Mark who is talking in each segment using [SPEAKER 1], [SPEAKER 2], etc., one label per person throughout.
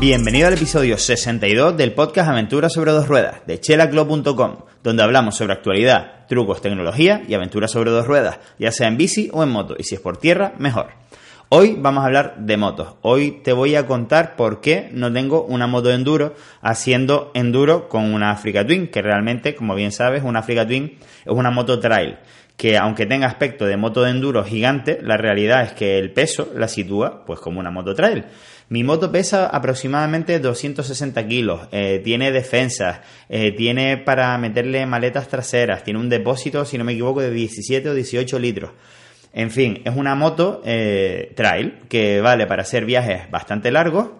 [SPEAKER 1] Bienvenido al episodio 62 del podcast Aventuras sobre dos ruedas de chelaclub.com, donde hablamos sobre actualidad, trucos, tecnología y aventuras sobre dos ruedas, ya sea en bici o en moto, y si es por tierra, mejor. Hoy vamos a hablar de motos. Hoy te voy a contar por qué no tengo una moto enduro haciendo enduro con una Africa Twin, que realmente, como bien sabes, una Africa Twin es una moto trail que aunque tenga aspecto de moto de enduro gigante, la realidad es que el peso la sitúa pues como una moto trail. Mi moto pesa aproximadamente 260 kilos, eh, tiene defensas, eh, tiene para meterle maletas traseras, tiene un depósito, si no me equivoco, de 17 o 18 litros. En fin, es una moto eh, trail que vale para hacer viajes bastante largos,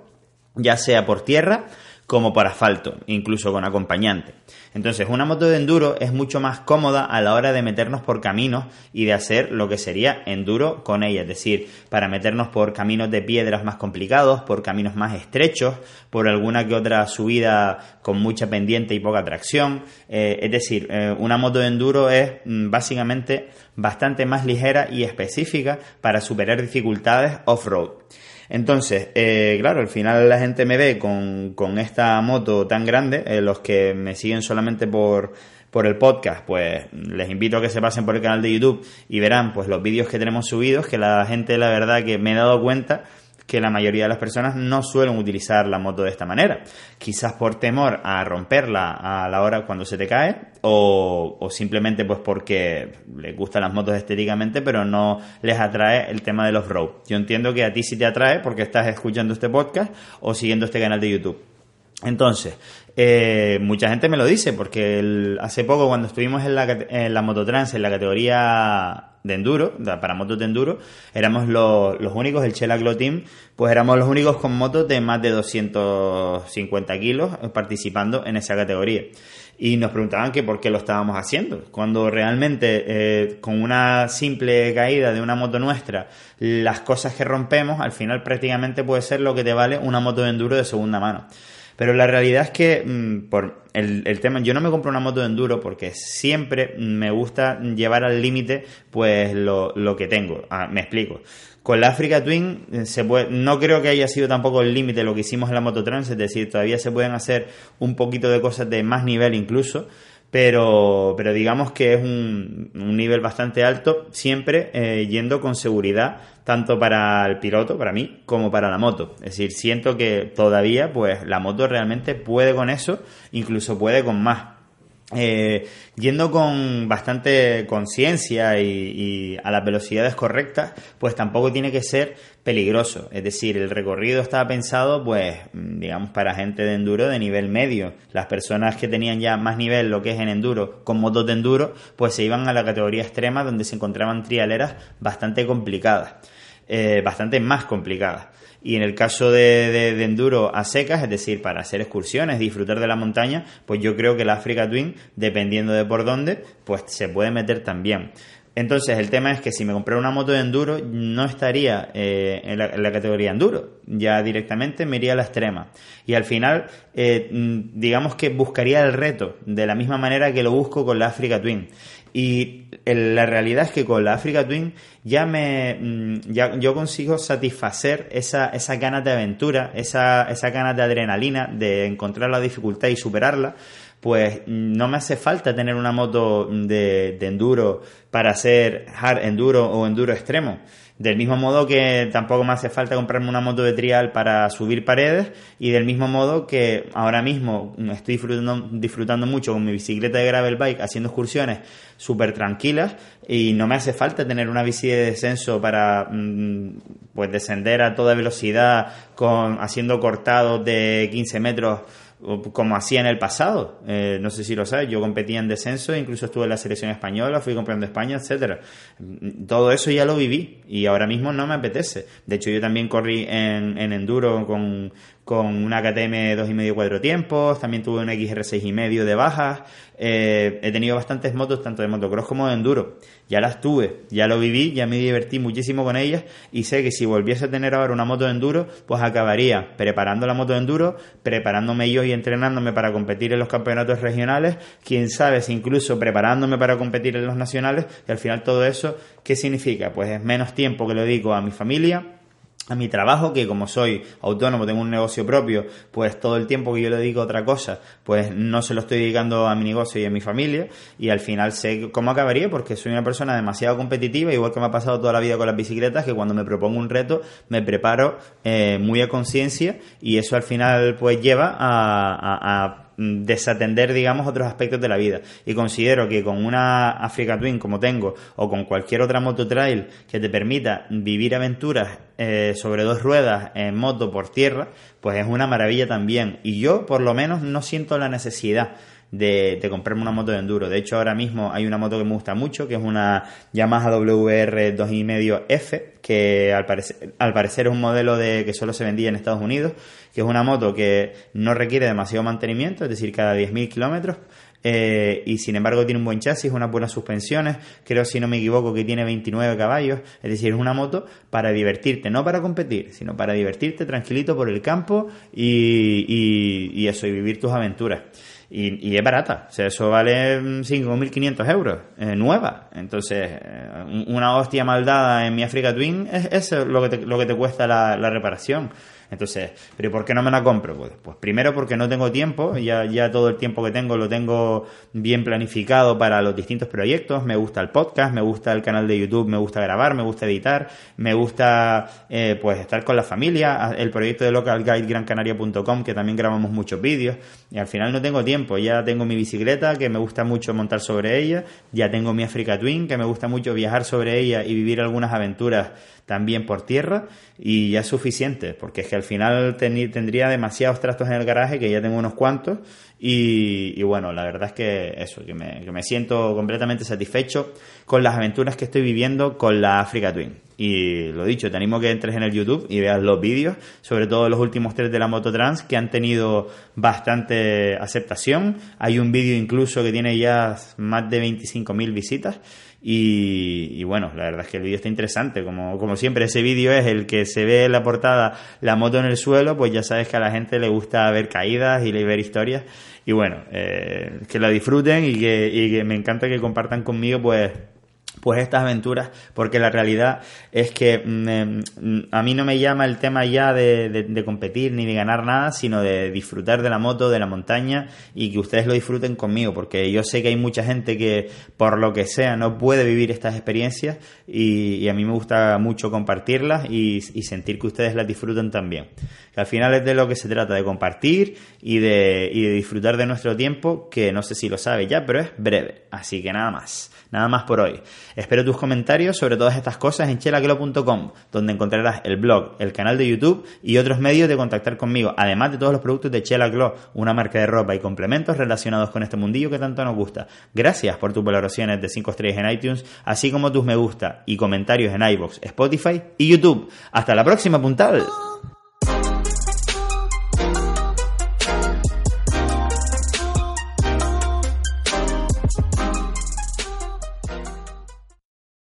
[SPEAKER 1] ya sea por tierra como por asfalto, incluso con acompañante. Entonces, una moto de enduro es mucho más cómoda a la hora de meternos por caminos y de hacer lo que sería enduro con ella, es decir, para meternos por caminos de piedras más complicados, por caminos más estrechos, por alguna que otra subida con mucha pendiente y poca tracción. Eh, es decir, eh, una moto de enduro es mm, básicamente bastante más ligera y específica para superar dificultades off-road. Entonces, eh, claro, al final la gente me ve con, con esta moto tan grande, eh, los que me siguen solamente por, por el podcast, pues les invito a que se pasen por el canal de YouTube y verán pues los vídeos que tenemos subidos, que la gente la verdad que me he dado cuenta que la mayoría de las personas no suelen utilizar la moto de esta manera. Quizás por temor a romperla a la hora cuando se te cae o, simplemente pues porque les gustan las motos estéticamente pero no les atrae el tema de los road. Yo entiendo que a ti sí te atrae porque estás escuchando este podcast o siguiendo este canal de YouTube. Entonces, eh, mucha gente me lo dice porque hace poco cuando estuvimos en la, en la Mototrans en la categoría de enduro, para motos de enduro, éramos los, los únicos, el Chela pues éramos los únicos con motos de más de 250 kilos participando en esa categoría. Y nos preguntaban que por qué lo estábamos haciendo, cuando realmente eh, con una simple caída de una moto nuestra, las cosas que rompemos al final prácticamente puede ser lo que te vale una moto de enduro de segunda mano. Pero la realidad es que mm, por el, tema, yo no me compro una moto de enduro porque siempre me gusta llevar al límite pues lo, lo, que tengo. Ah, me explico. Con la Africa Twin eh, se puede, no creo que haya sido tampoco el límite lo que hicimos en la Mototrans, es decir, todavía se pueden hacer un poquito de cosas de más nivel incluso, pero, pero digamos que es un, un nivel bastante alto, siempre eh, yendo con seguridad, tanto para el piloto, para mí, como para la moto. Es decir, siento que todavía, pues, la moto realmente puede con eso, incluso puede con más. Eh, yendo con bastante conciencia y, a las velocidades correctas, pues tampoco tiene que ser peligroso. Es decir, el recorrido estaba pensado, pues, digamos, para gente de enduro de nivel medio. Las personas que tenían ya más nivel, lo que es en enduro, con motos de enduro, pues se iban a la categoría extrema donde se encontraban trialeras bastante complicadas, eh, bastante más complicadas. Y en el caso de, enduro a secas, es decir, para hacer excursiones, disfrutar de la montaña, pues yo creo que la Africa Twin, dependiendo de por dónde, pues se puede meter también. Entonces, el tema es que si me comprara una moto de enduro, no estaría eh, en, la, categoría enduro, ya directamente me iría a la extrema. Y al final, eh, digamos que buscaría el reto, de la misma manera que lo busco con la Africa Twin. Y la realidad es que con la Africa Twin ya me mm, ya yo consigo satisfacer esa, esa ganas de aventura, esa, esa ganas de adrenalina, de encontrar la dificultad y superarla, pues no me hace falta tener una moto de, de enduro para hacer hard enduro o enduro extremo. Del mismo modo que tampoco me hace falta comprarme una moto de trial para subir paredes y del mismo modo que ahora mismo estoy disfrutando, disfrutando mucho con mi bicicleta de gravel bike haciendo excursiones súper tranquilas y no me hace falta tener una bici de descenso para mm, pues descender a toda velocidad con haciendo cortados de 15 metros como hacía en el pasado. Eh, no sé si lo sabes, yo competía en descenso, incluso estuve en la selección española, fui campeón de España, etcétera. Todo eso ya lo viví y ahora mismo no me apetece. De hecho, yo también corrí en, en enduro con, con una KTM 2,5 4 tiempos, también tuve un XR 6,5 de bajas, eh, he tenido bastantes motos tanto de motocross como de enduro, ya las tuve, ya lo viví, ya me divertí muchísimo con ellas y sé que si volviese a tener ahora una moto de enduro, pues acabaría preparando la moto de enduro, preparándome yo y entrenándome para competir en los campeonatos regionales, quién sabe si incluso preparándome para competir en los nacionales y al final todo eso, ¿qué significa? Pues es menos tiempo que lo dedico a mi familia, a mi trabajo, que como soy autónomo, tengo un negocio propio, pues todo el tiempo que yo le dedico a otra cosa, pues no se lo estoy dedicando a mi negocio y a mi familia, y al final sé cómo acabaría, porque soy una persona demasiado competitiva, igual que me ha pasado toda la vida con las bicicletas, que cuando me propongo un reto, me preparo eh, muy a conciencia, y eso al final pues lleva a desatender, digamos, otros aspectos de la vida. Y considero que con una Africa Twin como tengo, o con cualquier otra moto trail que te permita vivir aventuras eh, sobre dos ruedas en moto por tierra, pues es una maravilla también. Y yo, por lo menos, no siento la necesidad de, comprarme una moto de enduro. De hecho, ahora mismo hay una moto que me gusta mucho, que es una Yamaha WR 2.5F, que al parecer, al parecer es un modelo de que solo se vendía en Estados Unidos, que es una moto que no requiere demasiado mantenimiento, es decir, cada 10.000 kilómetros. Eh, y sin embargo tiene un buen chasis, unas buenas suspensiones, creo si no me equivoco que tiene 29 caballos, es decir, es una moto para divertirte, no para competir, sino para divertirte tranquilito por el campo y, y eso, y vivir tus aventuras. Y, y, es barata, o sea, eso vale 5.500 euros, eh, nueva. Entonces, eh, una hostia maldada en mi Africa Twin es eso lo que te, lo que te cuesta la, reparación. Entonces, ¿pero por qué no me la compro? Pues, pues primero porque no tengo tiempo, ya, ya todo el tiempo que tengo lo tengo bien planificado para los distintos proyectos, me gusta el podcast, me gusta el canal de YouTube, me gusta grabar, me gusta editar, me gusta eh, pues estar con la familia, el proyecto de localguidegrancanaria.com que también grabamos muchos vídeos y al final no tengo tiempo, ya tengo mi bicicleta que me gusta mucho montar sobre ella, ya tengo mi Africa Twin que me gusta mucho viajar sobre ella y vivir algunas aventuras también por tierra. Y ya es suficiente, porque es que al final tendría demasiados trastos en el garaje, que ya tengo unos cuantos, y, bueno, la verdad es que eso, que me, siento completamente satisfecho con las aventuras que estoy viviendo con la Africa Twin. Y lo dicho, te animo a que entres en el YouTube y veas los vídeos, sobre todo los últimos tres de la Moto Trans, que han tenido bastante aceptación. Hay un vídeo incluso que tiene ya más de 25.000 visitas. Y, bueno, la verdad es que el vídeo está interesante. Como, como siempre, ese vídeo es el que se ve en la portada la moto en el suelo, pues ya sabes que a la gente le gusta ver caídas y ver historias. Y bueno, eh, que la disfruten y que, y que me encanta que compartan conmigo, pues pues estas aventuras, porque la realidad es que mm, em, a mí no me llama el tema ya de, competir ni de ganar nada, sino de disfrutar de la moto, de la montaña y que ustedes lo disfruten conmigo, porque yo sé que hay mucha gente que por lo que sea no puede vivir estas experiencias y, a mí me gusta mucho compartirlas y, sentir que ustedes las disfruten también. Al final es de lo que se trata, de compartir y de, y de disfrutar de nuestro tiempo, que no sé si lo sabe ya, pero es breve. Así que nada más. Nada más por hoy. Espero tus comentarios sobre todas estas cosas en chelaclo.com, donde encontrarás el blog, el canal de YouTube y otros medios de contactar conmigo, además de todos los productos de Chela una marca de ropa y complementos relacionados con este mundillo que tanto nos gusta. Gracias por tus valoraciones de 5 estrellas en iTunes, así como tus me gusta y comentarios en iBox, Spotify y YouTube. Hasta la próxima, puntal.